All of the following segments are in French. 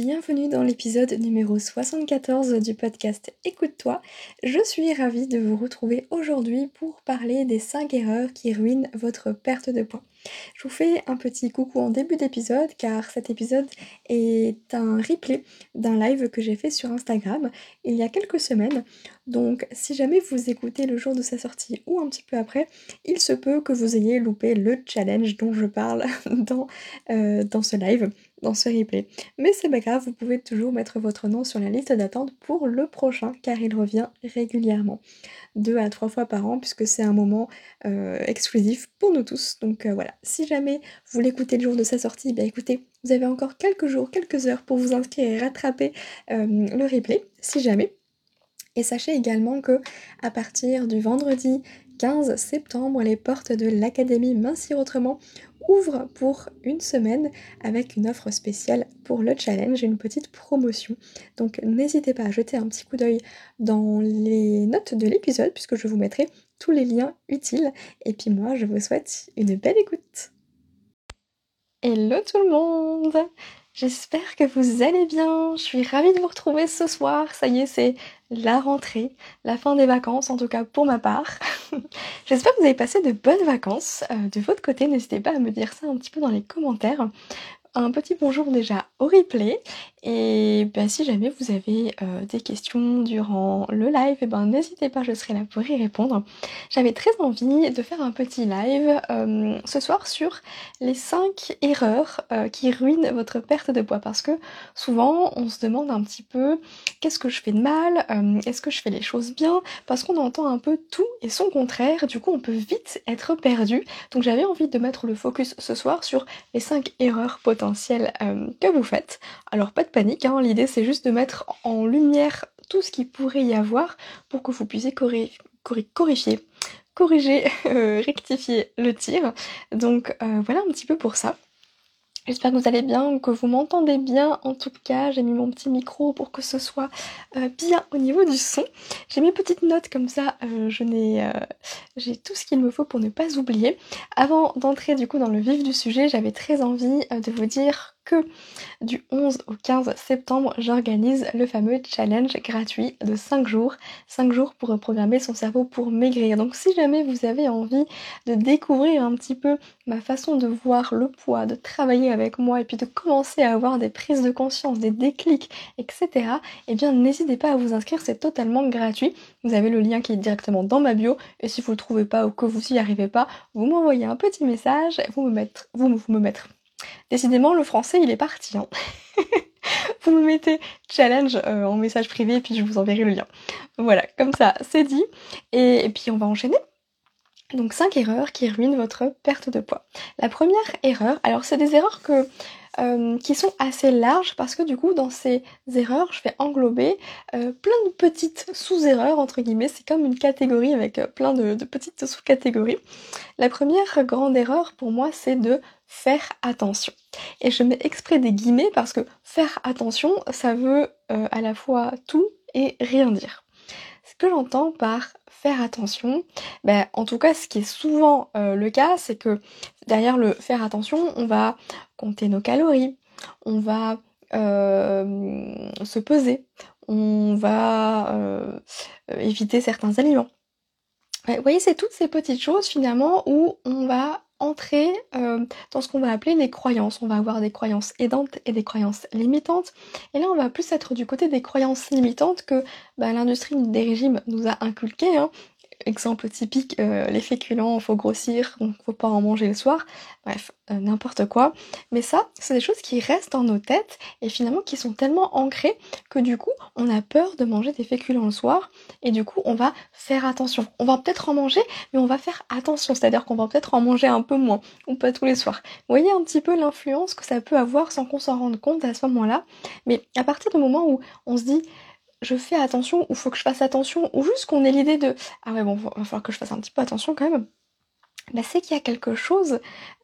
Bienvenue dans l'épisode numéro 74 du podcast Écoute-toi. Je suis ravie de vous retrouver aujourd'hui pour parler des 5 erreurs qui ruinent votre perte de poids. Je vous fais un petit coucou en début d'épisode car cet épisode est un replay d'un live que j'ai fait sur Instagram il y a quelques semaines. Donc si jamais vous écoutez le jour de sa sortie ou un petit peu après, il se peut que vous ayez loupé le challenge dont je parle dans, euh, dans ce live dans ce replay. Mais c'est pas grave, vous pouvez toujours mettre votre nom sur la liste d'attente pour le prochain car il revient régulièrement. Deux à trois fois par an puisque c'est un moment euh, exclusif pour nous tous. Donc euh, voilà, si jamais vous l'écoutez le jour de sa sortie, bah écoutez, vous avez encore quelques jours, quelques heures pour vous inscrire et rattraper le replay, si jamais. Et sachez également que à partir du vendredi 15 septembre, les portes de l'Académie Mincir Autrement ouvrent pour une semaine avec une offre spéciale pour le challenge, une petite promotion. Donc n'hésitez pas à jeter un petit coup d'œil dans les notes de l'épisode puisque je vous mettrai tous les liens utiles. Et puis moi, je vous souhaite une belle écoute. Hello tout le monde J'espère que vous allez bien. Je suis ravie de vous retrouver ce soir. Ça y est, c'est la rentrée, la fin des vacances, en tout cas pour ma part. J'espère que vous avez passé de bonnes vacances. Euh, de votre côté, n'hésitez pas à me dire ça un petit peu dans les commentaires un petit bonjour déjà au replay et ben, si jamais vous avez euh, des questions durant le live, eh ben n'hésitez pas, je serai là pour y répondre. J'avais très envie de faire un petit live euh, ce soir sur les 5 erreurs euh, qui ruinent votre perte de poids parce que souvent on se demande un petit peu qu'est-ce que je fais de mal, est-ce que je fais les choses bien, parce qu'on entend un peu tout et son contraire, du coup on peut vite être perdu. Donc j'avais envie de mettre le focus ce soir sur les 5 erreurs potentielles que vous faites. Alors pas panique, hein. l'idée c'est juste de mettre en lumière tout ce qui pourrait y avoir pour que vous puissiez corriger, corriger, euh, rectifier le tir. Donc euh, voilà un petit peu pour ça. J'espère que vous allez bien, que vous m'entendez bien. En tout cas, j'ai mis mon petit micro pour que ce soit euh, bien au niveau du son. J'ai mes petites notes comme ça, je n'ai, j'ai tout ce qu'il me faut pour ne pas oublier. Avant d'entrer du coup dans le vif du sujet, j'avais très envie de vous dire du 11 au 15 septembre, j'organise le fameux challenge gratuit de 5 jours. 5 jours pour reprogrammer son cerveau pour maigrir. Donc si jamais vous avez envie de découvrir un petit peu ma façon de voir le poids, de travailler avec moi et puis de commencer à avoir des prises de conscience, des déclics, etc. Eh bien n'hésitez pas à vous inscrire, c'est totalement gratuit. Vous avez le lien qui est directement dans ma bio et si vous le trouvez pas ou que vous n'y arrivez pas, vous m'envoyez un petit message, vous me mettre, vous, vous me mettre Décidément, le français, il est parti. Hein. vous me mettez challenge euh, en message privé et puis je vous enverrai le lien. Voilà, comme ça, c'est dit. Et, puis on va enchaîner. Donc 5 erreurs qui ruinent votre perte de poids. La première erreur, alors c'est des erreurs que euh, qui sont assez larges parce que du coup dans ces erreurs je vais englober euh, plein de petites sous-erreurs entre guillemets, c'est comme une catégorie avec plein de petites sous-catégories. La première grande erreur pour moi c'est de faire attention. Et je mets exprès des guillemets parce que faire attention, ça veut euh, à la fois tout et rien dire. Ce que j'entends par faire attention, ben, en tout cas ce qui est souvent euh, le cas, c'est que derrière le faire attention, on va compter nos calories, on va euh, se peser, on va éviter certains aliments. Vous voyez, c'est toutes ces petites choses finalement où on va entrer euh, dans ce qu'on va appeler les croyances. On va avoir des croyances aidantes et des croyances limitantes. Et là, on va plus être du côté des croyances limitantes que bah, l'industrie des régimes nous a inculquées. Hein. Exemple typique, euh, les féculents, faut grossir, donc faut pas en manger le soir. Bref, euh, n'importe quoi. Mais ça, c'est des choses qui restent dans nos têtes et finalement qui sont tellement ancrées que du coup, on a peur de manger des féculents le soir et du coup, on va faire attention. On va peut-être en manger, mais on va faire attention, c'est-à-dire qu'on va peut-être en manger un peu moins ou pas tous les soirs. Vous voyez un petit peu l'influence que ça peut avoir sans qu'on s'en rende compte à ce moment-là. Mais à partir du moment où on se dit je fais attention ou faut que je fasse attention ou juste qu'on ait l'idée de ah ouais bon va falloir que je fasse un petit peu attention quand même. Bah c'est qu'il y a quelque chose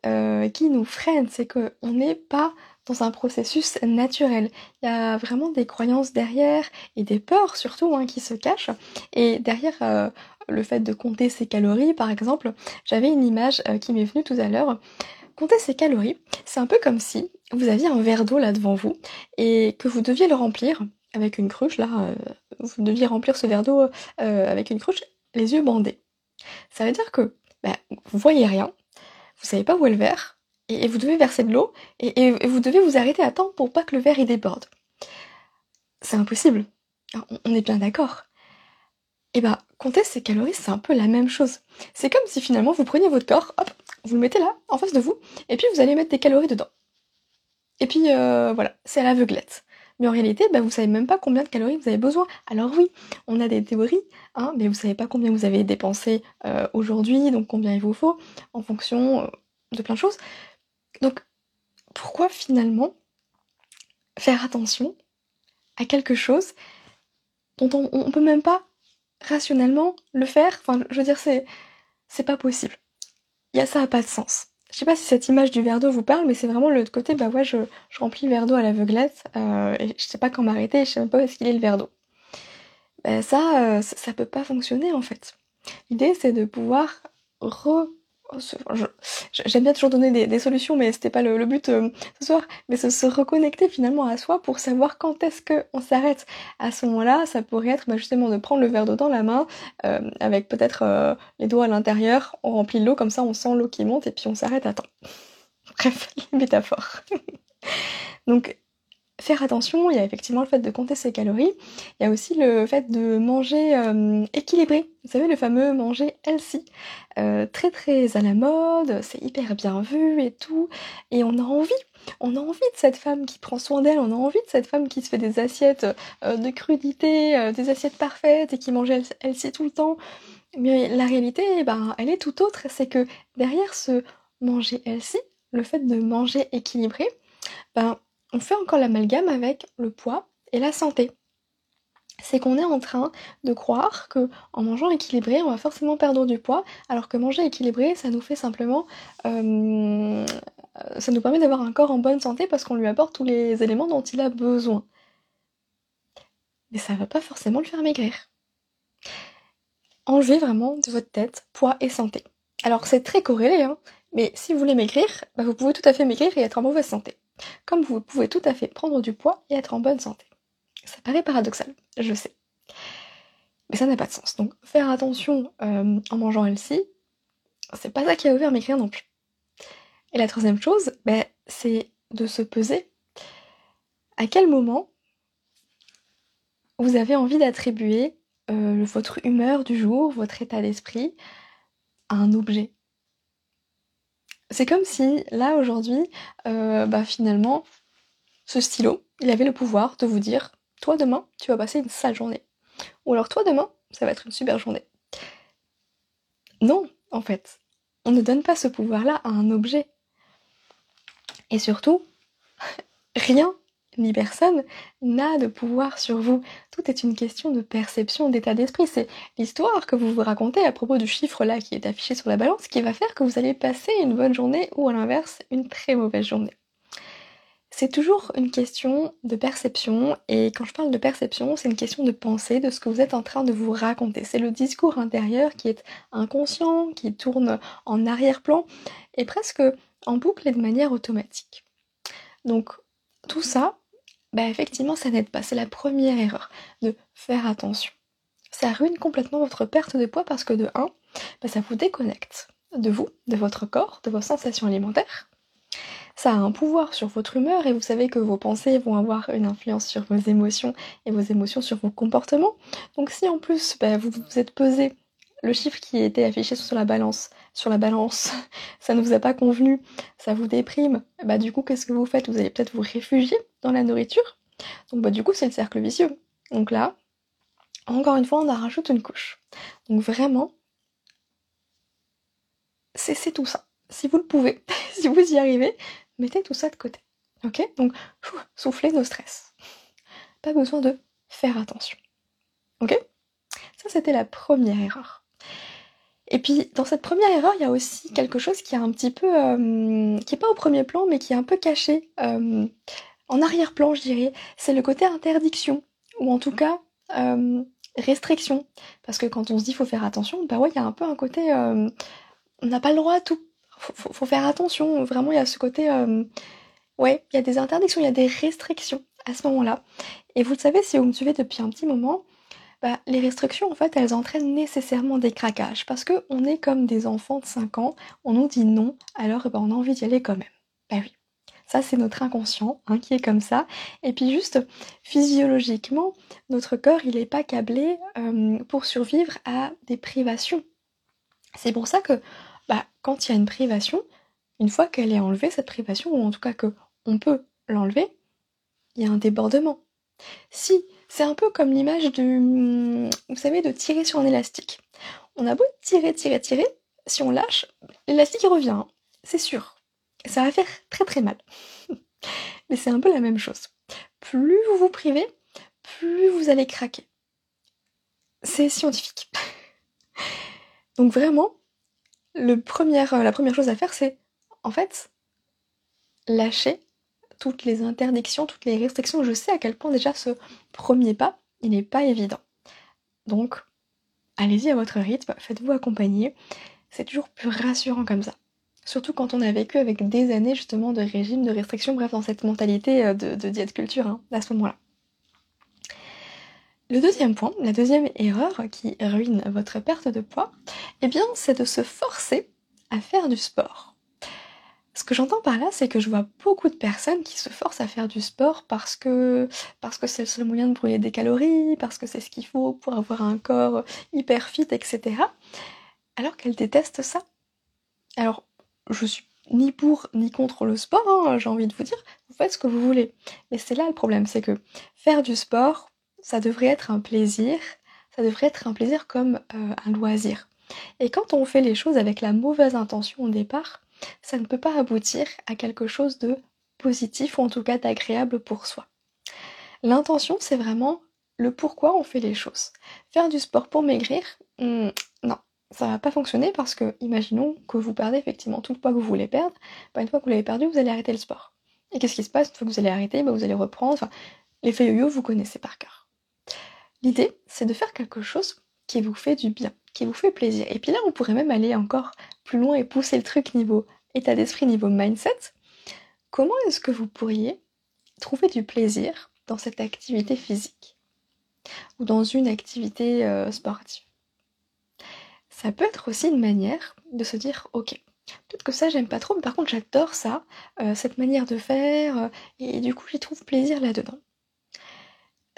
euh, qui nous freine c'est qu'on n'est pas dans un processus naturel. Il y a vraiment des croyances derrière et des peurs surtout hein, qui se cachent. Et derrière euh, le fait de compter ses calories par exemple j'avais une image euh, qui m'est venue tout à l'heure. Compter ses calories c'est un peu comme si vous aviez un verre d'eau là devant vous et que vous deviez le remplir avec une cruche, là, euh, vous deviez remplir ce verre d'eau euh, avec une cruche, les yeux bandés. Ça veut dire que bah, vous voyez rien, vous savez pas où est le verre, et, vous devez verser de l'eau, et, vous devez vous arrêter à temps pour pas que le verre y déborde. C'est impossible. On, est bien d'accord. Et bah, compter ses calories, c'est un peu la même chose. C'est comme si finalement vous preniez votre corps, hop, vous le mettez là, en face de vous, et puis vous allez mettre des calories dedans. Et puis euh, voilà, c'est à l'aveuglette. Mais en réalité, bah, vous savez même pas combien de calories vous avez besoin. Alors oui, on a des théories, hein, mais vous savez pas combien vous avez dépensé euh, aujourd'hui, donc combien il vous faut, en fonction euh, de plein de choses. Donc, pourquoi finalement faire attention à quelque chose dont on, ne peut même pas rationnellement le faire? Enfin, je veux dire, c'est c'est pas possible. Il y a ça a pas de sens. Je sais pas si cette image du verre d'eau vous parle, mais c'est vraiment le côté, bah ouais, je, remplis le verre d'eau à l'aveuglette, euh, et je sais pas quand m'arrêter, je sais même pas où est-ce qu'il est le verre d'eau. Bah ça, euh, ça, ça, peut pas fonctionner en fait. L'idée c'est de pouvoir re J'aime bien toujours donner des, solutions, mais c'était pas le, but euh, ce soir. Mais se, se, reconnecter finalement à soi pour savoir quand est-ce qu'on s'arrête. À ce moment-là, ça pourrait être bah, justement de prendre le verre d'eau dans la main, euh, avec peut-être euh, les doigts à l'intérieur, on remplit l'eau, comme ça on sent l'eau qui monte et puis on s'arrête à temps. Bref, les métaphores. Donc faire attention, il y a effectivement le fait de compter ses calories, il y a aussi le fait de manger euh, équilibré. Vous savez, le fameux manger healthy. Euh, très très à la mode, c'est hyper bien vu et tout. Et on a envie, on a envie de cette femme qui prend soin d'elle, on a envie de cette femme qui se fait des assiettes euh, de crudité, des assiettes parfaites et qui mange healthy tout le temps. Mais la réalité, ben, elle est tout autre, c'est que derrière ce manger healthy, le fait de manger équilibré, ben on fait encore l'amalgame avec le poids et la santé. C'est qu'on est en train de croire que en mangeant équilibré, on va forcément perdre du poids, alors que manger équilibré, ça nous fait simplement, euh, ça nous permet d'avoir un corps en bonne santé parce qu'on lui apporte tous les éléments dont il a besoin. Mais ça va pas forcément le faire maigrir. Enlevez vraiment de votre tête poids et santé. Alors c'est très corrélé, hein, mais si vous voulez maigrir, bah, vous pouvez tout à fait maigrir et être en mauvaise santé. Comme vous pouvez tout à fait prendre du poids et être en bonne santé. Ça paraît paradoxal, je sais. Mais ça n'a pas de sens. Donc faire attention euh, en mangeant healthy, c'est pas ça qui a ouvert mes non plus. Et la troisième chose, ben, c'est de se peser. À quel moment vous avez envie d'attribuer euh, votre humeur du jour, votre état d'esprit à un objet? C'est comme si, là, aujourd'hui, euh, bah, finalement, ce stylo, il avait le pouvoir de vous dire Toi, demain, tu vas passer une sale journée. Ou alors, toi, demain, ça va être une super journée. Non, en fait. On ne donne pas ce pouvoir-là à un objet. Et surtout, rien ni personne n'a de pouvoir sur vous. Tout est une question de perception, d'état d'esprit. C'est l'histoire que vous vous racontez à propos du chiffre là qui est affiché sur la balance qui va faire que vous allez passer une bonne journée ou à l'inverse une très mauvaise journée. C'est toujours une question de perception et quand je parle de perception, c'est une question de pensée de ce que vous êtes en train de vous raconter. C'est le discours intérieur qui est inconscient, qui tourne en arrière-plan et presque en boucle et de manière automatique. Donc tout ça, bah effectivement ça n'aide pas. C'est la première erreur, de faire attention. Ça ruine complètement votre perte de poids parce que de 1, bah ça vous déconnecte de vous, de votre corps, de vos sensations alimentaires. Ça a un pouvoir sur votre humeur et vous savez que vos pensées vont avoir une influence sur vos émotions et vos émotions sur vos comportements. Donc si en plus bah, vous vous êtes pesé le chiffre qui était affiché sur la balance, sur la balance, ça ne vous a pas convenu, ça vous déprime, bah du coup qu'est-ce que vous faites? Vous allez peut-être vous réfugier dans la nourriture? Donc bah du coup c'est le cercle vicieux. Donc là, encore une fois, on en rajoute une couche. Donc vraiment, cessez tout ça. Si vous le pouvez, si vous y arrivez, mettez tout ça de côté. Ok? Donc soufflez nos stress. Pas besoin de faire attention. Ok? Ça c'était la première erreur. Et puis dans cette première erreur, il y a aussi quelque chose qui est un petit peu, euh, qui est pas au premier plan, mais qui est un peu caché euh, en arrière-plan, je dirais. C'est le côté interdiction, ou en tout cas euh, restriction. Parce que quand on se dit faut faire attention, bah ouais, il y a un peu un côté, on n'a pas le droit à tout. Faut, faut, faire attention. Vraiment, il y a ce côté, ouais, il y a des interdictions, il y a des restrictions à ce moment-là. Et vous le savez, si vous me suivez depuis un petit moment, bah, les restrictions, en fait, elles entraînent nécessairement des craquages. Parce qu'on est comme des enfants de 5 ans, on nous dit non, alors eh ben, on a envie d'y aller quand même. Bah oui. Ça, c'est notre inconscient hein, qui est comme ça. Et puis juste, physiologiquement, notre corps, il n'est pas câblé pour survivre à des privations. C'est pour ça que bah, quand il y a une privation, une fois qu'elle est enlevée, cette privation, ou en tout cas qu'on peut l'enlever, il y a un débordement. Si c'est un peu comme l'image du, vous savez, de tirer sur un élastique. On a beau tirer, tirer, tirer, si on lâche, l'élastique revient, hein. c'est sûr. Ça va faire très très mal. Mais c'est un peu la même chose. Plus vous vous privez, plus vous allez craquer. C'est scientifique. Donc vraiment, le premier, la première chose à faire, c'est en fait lâcher toutes les interdictions, toutes les restrictions. Je sais à quel point déjà ce premier pas, il n'est pas évident. Donc, allez-y à votre rythme, faites-vous accompagner. C'est toujours plus rassurant comme ça. Surtout quand on a vécu avec des années justement de régime, de restriction, bref, dans cette mentalité euh, de, diète culture hein, à ce moment-là. Le deuxième point, la deuxième erreur qui ruine votre perte de poids, eh bien, c'est de se forcer à faire du sport. Ce que j'entends par là, c'est que je vois beaucoup de personnes qui se forcent à faire du sport parce que parce que c'est le seul moyen de brûler des calories, parce que c'est ce qu'il faut pour avoir un corps hyper fit, etc. Alors qu'elles détestent ça. Alors, je suis ni pour ni contre le sport, hein, j'ai envie de vous dire, vous faites ce que vous voulez. Mais c'est là le problème, c'est que faire du sport, ça devrait être un plaisir, ça devrait être un plaisir comme euh, un loisir. Et quand on fait les choses avec la mauvaise intention au départ, ça ne peut pas aboutir à quelque chose de positif ou en tout cas d'agréable pour soi. L'intention, c'est vraiment le pourquoi on fait les choses. Faire du sport pour maigrir, hmm, non, ça va pas fonctionner parce que, imaginons que vous perdez effectivement tout le poids que vous voulez perdre, bah, une fois que vous l'avez perdu, vous allez arrêter le sport. Et qu'est-ce qui se passe? Une fois que vous allez arrêter bah, Vous allez reprendre, enfin, l'effet yo-yo, vous connaissez par cœur. L'idée, c'est de faire quelque chose qui vous fait du bien, qui vous fait plaisir. Et puis là, on pourrait même aller encore plus loin et pousser le truc niveau état d'esprit, niveau mindset. Comment est-ce que vous pourriez trouver du plaisir dans cette activité physique ou dans une activité euh, sportive? Ça peut être aussi une manière de se dire, ok, peut-être que ça j'aime pas trop, mais par contre j'adore ça, euh, cette manière de faire, euh, et du coup j'y trouve plaisir là-dedans.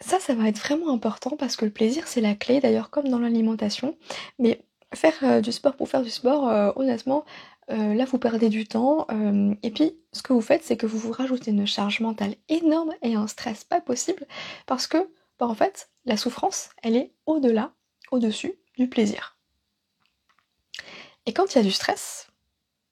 Ça, ça va être vraiment important parce que le plaisir, c'est la clé, d'ailleurs comme dans l'alimentation. Mais faire du sport pour faire du sport, honnêtement, euh, là, vous perdez du temps. et puis, ce que vous faites, c'est que vous vous rajoutez une charge mentale énorme et un stress pas possible parce que, bah, en fait, la souffrance, elle est au-delà, au-dessus du plaisir. Et quand il y a du stress,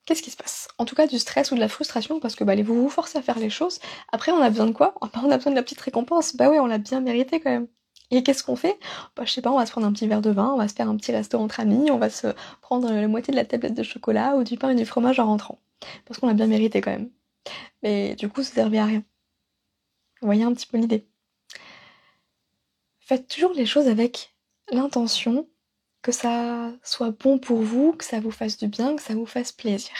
qu'est-ce qui se passe? En tout cas, du stress ou de la frustration, parce que bah, vous vous forcez à faire les choses. Après, on a besoin de quoi? On a besoin de la petite récompense. Bah oui, on l'a bien mérité quand même. Et qu'est-ce qu'on fait? Bah je sais pas, on va se prendre un petit verre de vin, on va se faire un petit resto entre amis, on va se prendre la moitié de la tablette de chocolat ou du pain et du fromage en rentrant. Parce qu'on l'a bien mérité quand même. Mais du coup, ça servait à rien. Vous voyez un petit peu l'idée? Faites toujours les choses avec l'intention que ça soit bon pour vous, que ça vous fasse du bien, que ça vous fasse plaisir.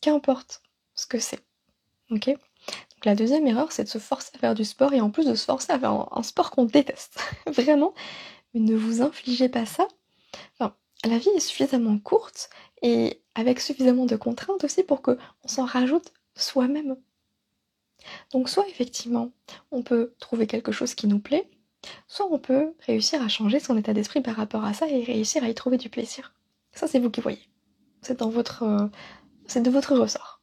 Qu'importe ce que c'est. Ok? La deuxième erreur, c'est de se forcer à faire du sport et en plus de se forcer à faire un, sport qu'on déteste. Vraiment. Mais ne vous infligez pas ça. La vie est suffisamment courte et avec suffisamment de contraintes aussi pour qu'on s'en rajoute soi-même. Donc soit effectivement, on peut trouver quelque chose qui nous plaît, soit on peut réussir à changer son état d'esprit par rapport à ça et réussir à y trouver du plaisir. Ça, c'est vous qui voyez. C'est dans votre, euh, c'est de votre ressort.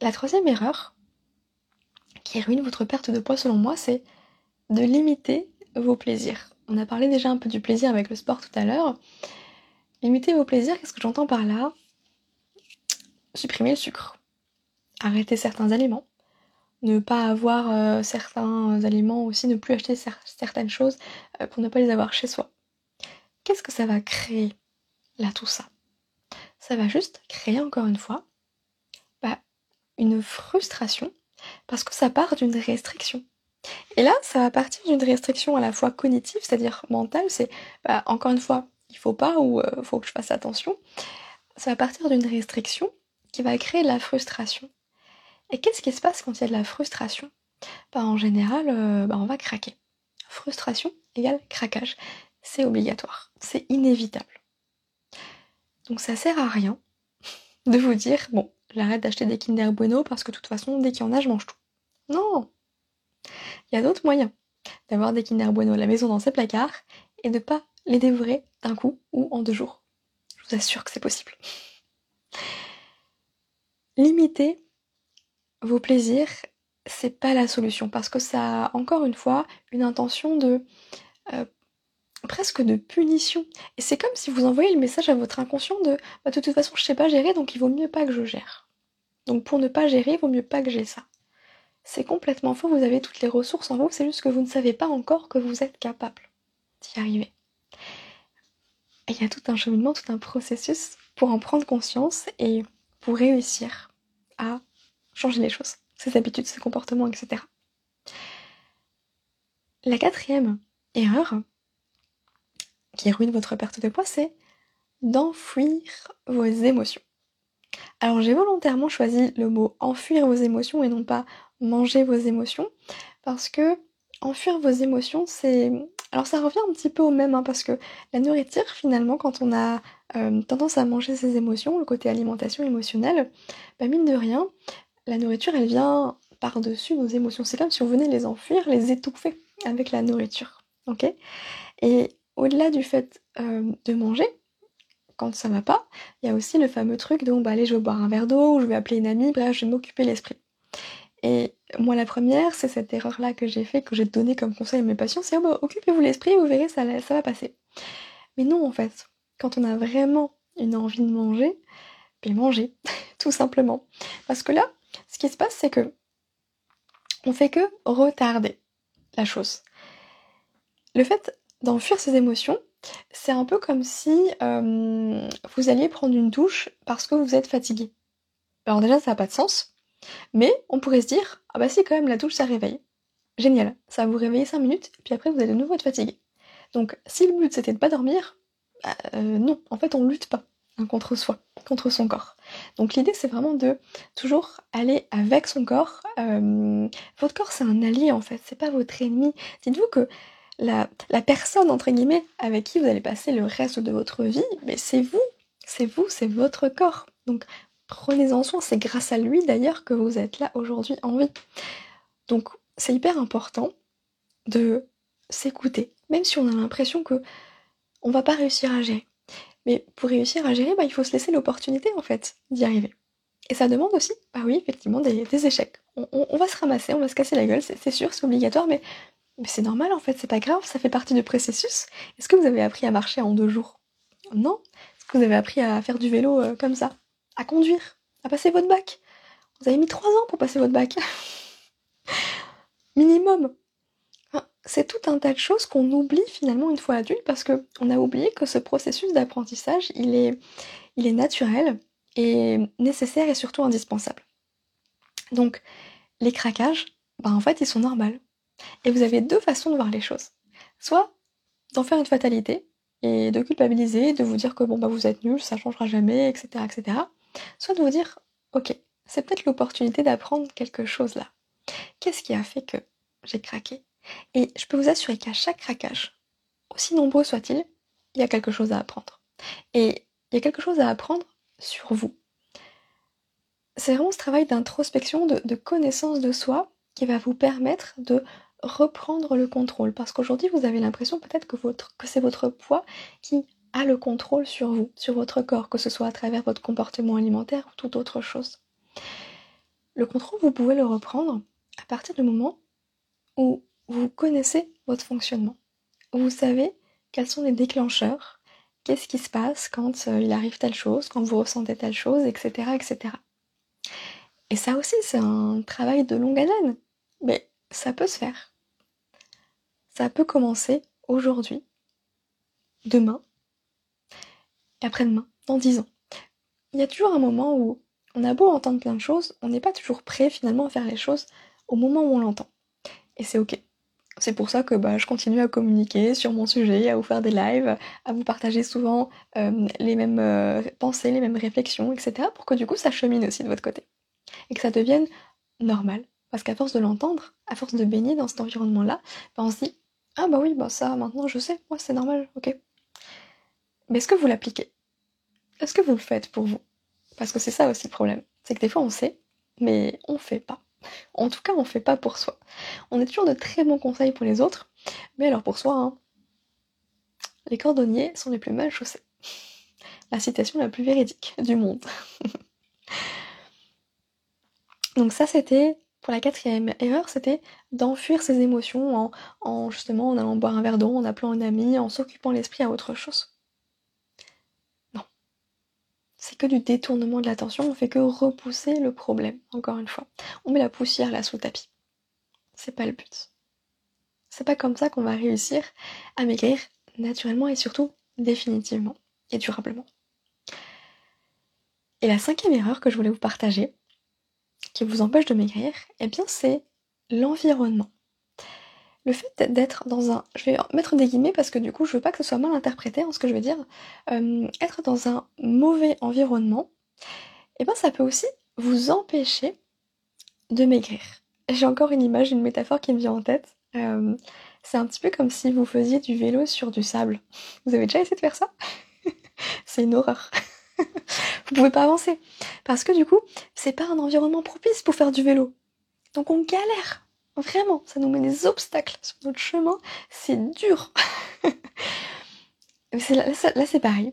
La troisième erreur ruine votre perte de poids, selon moi, c'est de limiter vos plaisirs. On a parlé déjà un peu du plaisir avec le sport tout à l'heure. Limiter vos plaisirs, qu'est-ce que j'entends par là? Supprimer le sucre. Arrêter certains aliments ne pas avoir euh, certains aliments aussi, ne plus acheter certaines choses euh, pour ne pas les avoir chez soi. Qu'est-ce que ça va créer là tout ça? Ça va juste créer encore une fois bah, une frustration parce que ça part d'une restriction. Et là, ça va partir d'une restriction à la fois cognitive, c'est-à-dire mentale, c'est bah, encore une fois, il faut pas ou euh, faut que je fasse attention. Ça va partir d'une restriction qui va créer de la frustration. Et qu'est-ce qui se passe quand il y a de la frustration? Bah, En général, euh, bah, on va craquer. Frustration égale craquage. C'est obligatoire. C'est inévitable. Donc ça sert à rien de vous dire, bon, j'arrête d'acheter des Kinder Bueno parce que de toute façon, dès qu'il y en a, je mange tout. Non Il y a d'autres moyens d'avoir des Kinder Bueno à la maison dans ses placards et de pas les dévorer d'un coup ou en deux jours. Je vous assure que c'est possible. Limiter vos plaisirs, c'est pas la solution parce que ça a encore une fois une intention de euh, presque de punition. Et c'est comme si vous envoyez le message à votre inconscient de bah, de toute façon je sais pas gérer donc il vaut mieux pas que je gère. Donc pour ne pas gérer, il vaut mieux pas que j'ai ça. C'est complètement faux, vous avez toutes les ressources en vous, c'est juste que vous ne savez pas encore que vous êtes capable d'y arriver. Et il y a tout un cheminement, tout un processus pour en prendre conscience et pour réussir à changer les choses, ses habitudes, ses comportements, etc. La quatrième erreur qui ruine votre perte de poids, c'est d'enfuir vos émotions. Alors j'ai volontairement choisi le mot enfuir vos émotions et non pas manger vos émotions parce que enfuir vos émotions c'est alors ça revient un petit peu au même hein, parce que la nourriture finalement quand on a euh, tendance à manger ses émotions, le côté alimentation émotionnelle, bah mine de rien, la nourriture, elle vient par-dessus nos émotions. C'est comme si on venait les enfuir, les étouffer avec la nourriture. Ok? Et au-delà du fait euh, de manger, quand ça va pas, il y a aussi le fameux truc de bah allez, je vais boire un verre d'eau, je vais appeler une amie, bref, je vais m'occuper l'esprit. Et moi, la première, c'est cette erreur-là que j'ai fait, que j'ai donné comme conseil à mes patients, c'est oh, bah, occupez-vous l'esprit, vous verrez, ça, ça va passer. Mais non, en fait, quand on a vraiment une envie de manger, puis manger, tout simplement. Parce que là, ce qui se passe, c'est que on fait que retarder la chose. Le fait d'enfuir ses émotions, c'est un peu comme si euh, vous alliez prendre une douche parce que vous êtes fatigué. Alors déjà, ça n'a pas de sens, mais on pourrait se dire, ah bah si quand même, la douche, ça réveille. Génial, ça va vous réveiller 5 minutes, puis après, vous allez de nouveau être fatigué. Donc, si le but c'était de pas dormir, bah, euh, non, en fait, on lutte pas contre soi, contre son corps. Donc l'idée c'est vraiment de toujours aller avec son corps. Euh, votre corps c'est un allié en fait, c'est pas votre ennemi. Dites-vous que la, personne entre guillemets avec qui vous allez passer le reste de votre vie, mais c'est vous, c'est vous, c'est votre corps. Donc prenez-en soin, c'est grâce à lui d'ailleurs que vous êtes là aujourd'hui en vie. Donc c'est hyper important de s'écouter, même si on a l'impression que on va pas réussir à gérer. Mais pour réussir à gérer, bah, il faut se laisser l'opportunité en fait d'y arriver. Et ça demande aussi, bah oui, effectivement, des, échecs. On, va se ramasser, on va se casser la gueule, c'est sûr, c'est obligatoire, mais, mais c'est normal en fait, c'est pas grave, ça fait partie du processus. Est-ce que vous avez appris à marcher en deux jours? Non. Est-ce que vous avez appris à faire du vélo euh, comme ça? À conduire? À passer votre bac? Vous avez mis trois ans pour passer votre bac Minimum c'est tout un tas de choses qu'on oublie finalement une fois adulte parce qu'on a oublié que ce processus d'apprentissage, il est, il est naturel et nécessaire et surtout indispensable. Donc, les craquages, bah en fait, ils sont normaux. Et vous avez deux façons de voir les choses. Soit d'en faire une fatalité et de culpabiliser, de vous dire que bon bah vous êtes nul, ça changera jamais, etc., etc. Soit de vous dire, ok, c'est peut-être l'opportunité d'apprendre quelque chose là. Qu'est-ce qui a fait que j'ai craqué? Et je peux vous assurer qu'à chaque craquage, aussi nombreux soit-il, il y a quelque chose à apprendre. Et il y a quelque chose à apprendre sur vous. C'est vraiment ce travail d'introspection, de, connaissance de soi qui va vous permettre de reprendre le contrôle. Parce qu'aujourd'hui, vous avez l'impression peut-être que, c'est votre poids qui a le contrôle sur vous, sur votre corps, que ce soit à travers votre comportement alimentaire ou toute autre chose. Le contrôle, vous pouvez le reprendre à partir du moment où vous connaissez votre fonctionnement. Vous savez quels sont les déclencheurs, qu'est-ce qui se passe quand euh, il arrive telle chose, quand vous ressentez telle chose, etc. etc. Et ça aussi, c'est un travail de longue haleine, mais ça peut se faire. Ça peut commencer aujourd'hui, demain, et après-demain, dans dix ans. Il y a toujours un moment où on a beau entendre plein de choses, on n'est pas toujours prêt finalement à faire les choses au moment où on l'entend. Et c'est ok. C'est pour ça que bah, je continue à communiquer sur mon sujet, à vous faire des lives, à vous partager souvent euh, les mêmes euh, pensées, les mêmes réflexions, etc. pour que du coup ça chemine aussi de votre côté. Et que ça devienne normal. Parce qu'à force de l'entendre, à force de baigner dans cet environnement-là, bah, on se dit Ah bah oui, bah ça maintenant je sais, moi c'est normal, ok. Mais est-ce que vous l'appliquez? Est-ce que vous le faites pour vous? Parce que c'est ça aussi le problème. C'est que des fois on sait, mais on fait pas. En tout cas, on fait pas pour soi. On est toujours de très bons conseils pour les autres, mais alors pour soi, hein, les cordonniers sont les plus mal chaussés. La citation la plus véridique du monde. Donc ça, c'était pour la quatrième erreur, c'était d'enfuir ses émotions en, en, justement en allant boire un verre d'eau, en appelant un ami, en s'occupant l'esprit à autre chose c'est que du détournement de l'attention, on fait que repousser le problème, encore une fois. On met la poussière là sous le tapis. C'est pas le but. C'est pas comme ça qu'on va réussir à maigrir naturellement et surtout définitivement et durablement. Et la cinquième erreur que je voulais vous partager, qui vous empêche de maigrir, eh bien c'est l'environnement le fait d'être dans un... Je vais mettre des guillemets parce que du coup je veux pas que ce soit mal interprété en ce que je veux dire. Euh, être dans un mauvais environnement, eh ben ça peut aussi vous empêcher de maigrir. J'ai encore une image, une métaphore qui me vient en tête. Euh, c'est un petit peu comme si vous faisiez du vélo sur du sable. Vous avez déjà essayé de faire ça? C'est une horreur. vous pouvez pas avancer. Parce que du coup, c'est pas un environnement propice pour faire du vélo. Donc on galère Vraiment, ça nous met des obstacles sur notre chemin, c'est dur. là, c'est pareil.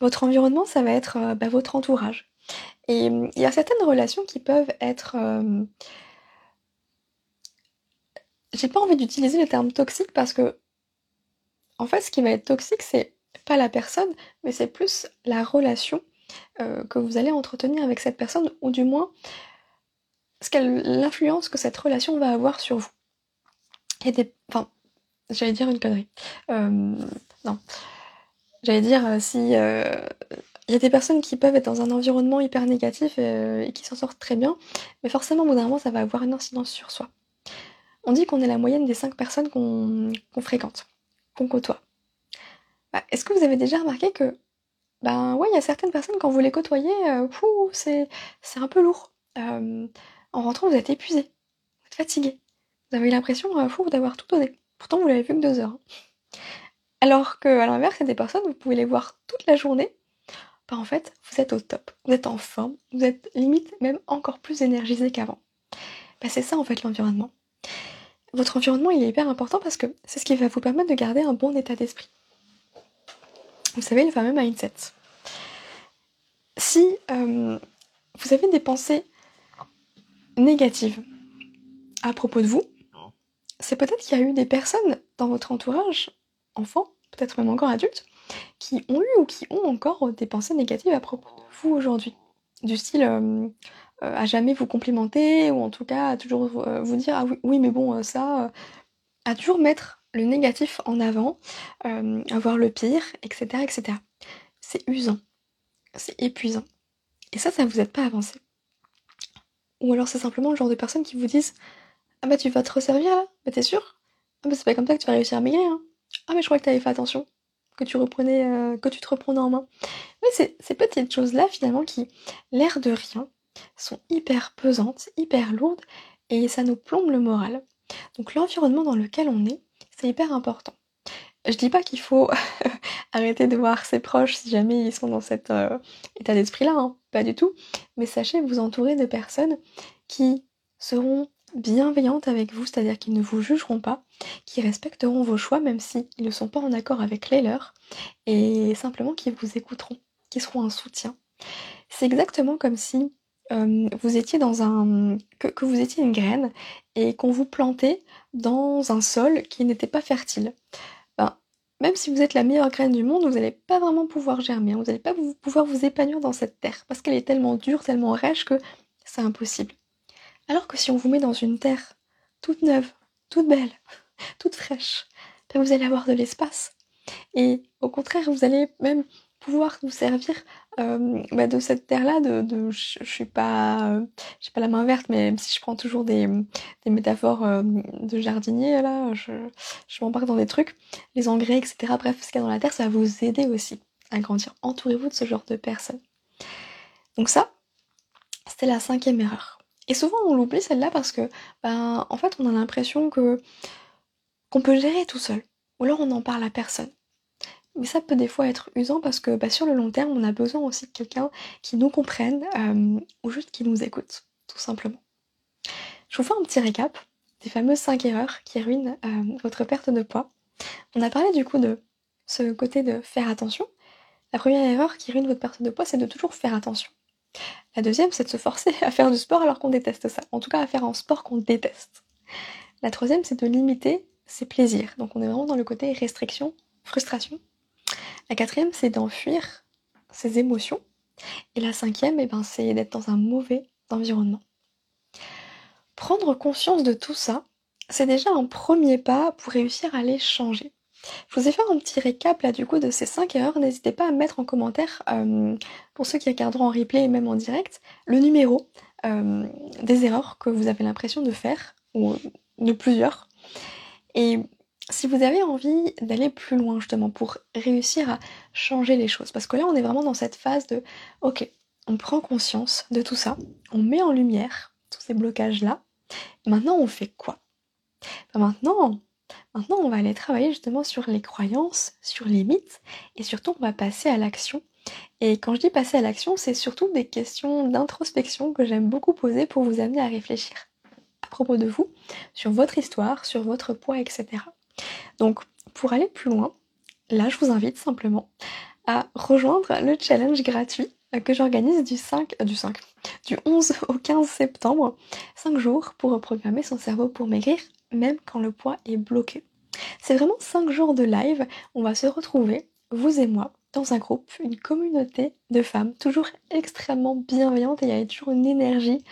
Votre environnement, ça va être euh, bah, votre entourage. Et hum, il y a certaines relations qui peuvent être... Euh, j'ai pas envie d'utiliser le terme toxique parce que, en fait, ce qui va être toxique, c'est pas la personne, mais c'est plus la relation euh, que vous allez entretenir avec cette personne, ou du moins l'influence que cette relation va avoir sur vous. A des. Enfin, j'allais dire une connerie. Euh, non. J'allais dire euh, si. Il y a des personnes qui peuvent être dans un environnement hyper négatif et, qui s'en sortent très bien, mais forcément, au bout d'un moment, ça va avoir une incidence sur soi. On dit qu'on est la moyenne des 5 personnes qu'on fréquente, qu'on côtoie. Bah, est-ce que vous avez déjà remarqué que, ben ouais, il y a certaines personnes, quand vous les côtoyez, c'est un peu lourd. En rentrant, vous êtes épuisé, vous êtes fatigué. Vous avez l'impression, euh, d'avoir tout donné. Pourtant, vous l'avez vu que deux heures. Hein. Alors que, à l'inverse, il y a des personnes, vous pouvez les voir toute la journée. Bah, en fait, vous êtes au top. Vous êtes en forme. Vous êtes limite même encore plus énergisé qu'avant. Bah, c'est ça, en fait, l'environnement. Votre environnement, il est hyper important parce que c'est ce qui va vous permettre de garder un bon état d'esprit. Vous savez, le fameux mindset. Si euh, vous avez des pensées négative à propos de vous, c'est peut-être qu'il y a eu des personnes dans votre entourage, enfants, peut-être même encore adultes, qui ont eu ou qui ont encore des pensées négatives à propos de vous aujourd'hui. Du style euh, euh, à jamais vous complimenter, ou en tout cas à toujours vous dire ah oui, oui mais bon ça, à toujours mettre le négatif en avant, avoir le pire, etc. etc. C'est usant, c'est épuisant. Et ça, ça vous aide pas à avancer. Ou alors c'est simplement le genre de personnes qui vous disent Ah bah tu vas te resservir là Bah t'es sûr? Ah bah c'est pas comme ça que tu vas réussir à maigrir hein Ah mais je crois que t'avais fait attention, que tu reprenais, euh, que tu te reprenais en main. Mais c'est ces petites choses-là finalement qui, l'air de rien, sont hyper pesantes, hyper lourdes, et ça nous plombe le moral. Donc l'environnement dans lequel on est, c'est hyper important. Je dis pas qu'il faut arrêter de voir ses proches si jamais ils sont dans cet euh, état d'esprit-là, hein. pas du tout. Mais sachez vous entourer de personnes qui seront bienveillantes avec vous, c'est-à-dire qu'ils ne vous jugeront pas, qui respecteront vos choix même s'ils ne sont pas en accord avec les leurs, et simplement qui vous écouteront, qui seront un soutien. C'est exactement comme si vous étiez dans un. Que, vous étiez une graine et qu'on vous plantait dans un sol qui n'était pas fertile. Ben, même si vous êtes la meilleure graine du monde, vous n'allez pas vraiment pouvoir germer, hein. vous n'allez pas pouvoir vous épanouir dans cette terre parce qu'elle est tellement dure, tellement rêche que c'est impossible. Alors que si on vous met dans une terre toute neuve, toute belle, toute fraîche, ben, vous allez avoir de l'espace. Et au contraire, vous allez même pouvoir nous servir euh, bah, de cette terre-là, de, je, suis pas, euh, pas la main verte, mais si je prends toujours des, métaphores euh, de jardinier, là, je, je m'embarque dans des trucs, les engrais, etc. Bref, ce qu'il y a dans la terre, ça va vous aider aussi à grandir. Entourez-vous de ce genre de personnes. Donc ça, c'était la cinquième erreur. Et souvent on l'oublie celle-là parce que, ben, en fait, on a l'impression que qu'on peut gérer tout seul. Ou alors on n'en parle à personne. Mais ça peut des fois être usant parce que bah, sur le long terme, on a besoin aussi de quelqu'un qui nous comprenne euh, ou juste qui nous écoute, tout simplement. Je vous fais un petit récap des fameuses 5 erreurs qui ruinent euh, votre perte de poids. On a parlé du coup de ce côté de faire attention. La première erreur qui ruine votre perte de poids, c'est de toujours faire attention. La deuxième, c'est de se forcer à faire du sport alors qu'on déteste ça. En tout cas, à faire un sport qu'on déteste. La troisième, c'est de limiter ses plaisirs. Donc on est vraiment dans le côté restriction, frustration. La quatrième, c'est d'enfuir ses émotions. Et la cinquième, eh ben, c'est d'être dans un mauvais environnement. Prendre conscience de tout ça, c'est déjà un premier pas pour réussir à les changer. Je vous ai fait un petit récap du coup de ces 5 erreurs. N'hésitez pas à mettre en commentaire, euh, pour ceux qui regarderont en replay et même en direct, le numéro euh, des erreurs que vous avez l'impression de faire, ou de plusieurs. Si vous avez envie d'aller plus loin justement pour réussir à changer les choses, parce que là on est vraiment dans cette phase de ok, on prend conscience de tout ça, on met en lumière tous ces blocages là, maintenant on fait quoi? Ben Maintenant, maintenant on va aller travailler justement sur les croyances, sur les mythes, et surtout on va passer à l'action. Et quand je dis passer à l'action, c'est surtout des questions d'introspection que j'aime beaucoup poser pour vous amener à réfléchir à propos de vous, sur votre histoire, sur votre poids, etc. Donc pour aller plus loin, là je vous invite simplement à rejoindre le challenge gratuit que j'organise du 5, euh, du 5, du 11 au 15 septembre, 5 jours pour reprogrammer son cerveau pour maigrir, même quand le poids est bloqué. C'est vraiment 5 jours de live, on va se retrouver, vous et moi, dans un groupe, une communauté de femmes, toujours extrêmement bienveillantes et il y a toujours une énergie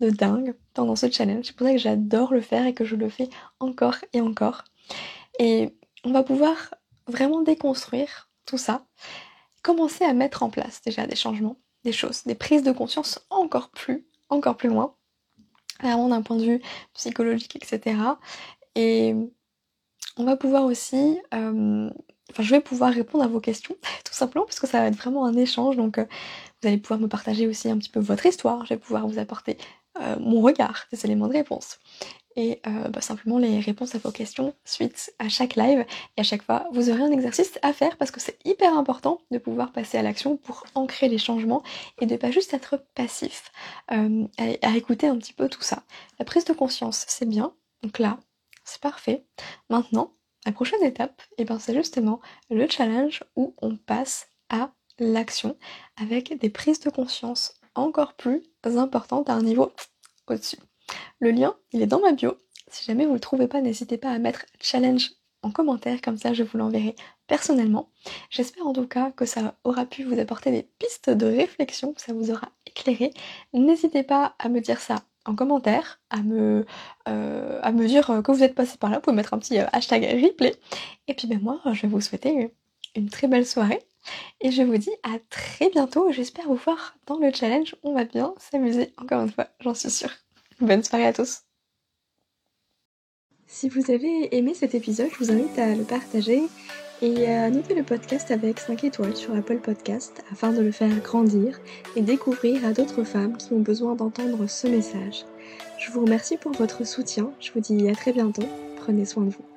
de dingue dans ce challenge. C'est pour ça que j'adore le faire et que je le fais encore et encore. Et on va pouvoir vraiment déconstruire tout ça, commencer à mettre en place déjà des changements, des choses, des prises de conscience encore plus, encore plus loin, vraiment d'un point de vue psychologique, etc. Et on va pouvoir aussi, euh, enfin je vais pouvoir répondre à vos questions, tout simplement, parce que ça va être vraiment un échange, donc euh, vous allez pouvoir me partager aussi un petit peu votre histoire, je vais pouvoir vous apporter euh, mon regard, des éléments de réponse et euh, bah, simplement les réponses à vos questions suite à chaque live. Et à chaque fois, vous aurez un exercice à faire parce que c'est hyper important de pouvoir passer à l'action pour ancrer les changements et de pas juste être passif euh, à, écouter un petit peu tout ça. La prise de conscience, c'est bien. Donc là, c'est parfait. Maintenant, la prochaine étape, et eh ben, c'est justement le challenge où on passe à l'action avec des prises de conscience encore plus importantes à un niveau au-dessus. Le lien, il est dans ma bio. Si jamais vous ne le trouvez pas, n'hésitez pas à mettre challenge en commentaire, comme ça je vous l'enverrai personnellement. J'espère en tout cas que ça aura pu vous apporter des pistes de réflexion, que ça vous aura éclairé. N'hésitez pas à me dire ça en commentaire, à me, euh, à me dire que vous êtes passé par là, vous pouvez mettre un petit euh, hashtag replay. Et puis ben moi, je vais vous souhaiter une très belle soirée. Et je vous dis à très bientôt. J'espère vous voir dans le challenge. On va bien s'amuser encore une fois, j'en suis sûre. Bonne soirée à tous. Si vous avez aimé cet épisode, je vous invite à le partager et à noter le podcast avec 5 étoiles sur Apple Podcast afin de le faire grandir et découvrir à d'autres femmes qui ont besoin d'entendre ce message. Je vous remercie pour votre soutien, je vous dis à très bientôt, prenez soin de vous.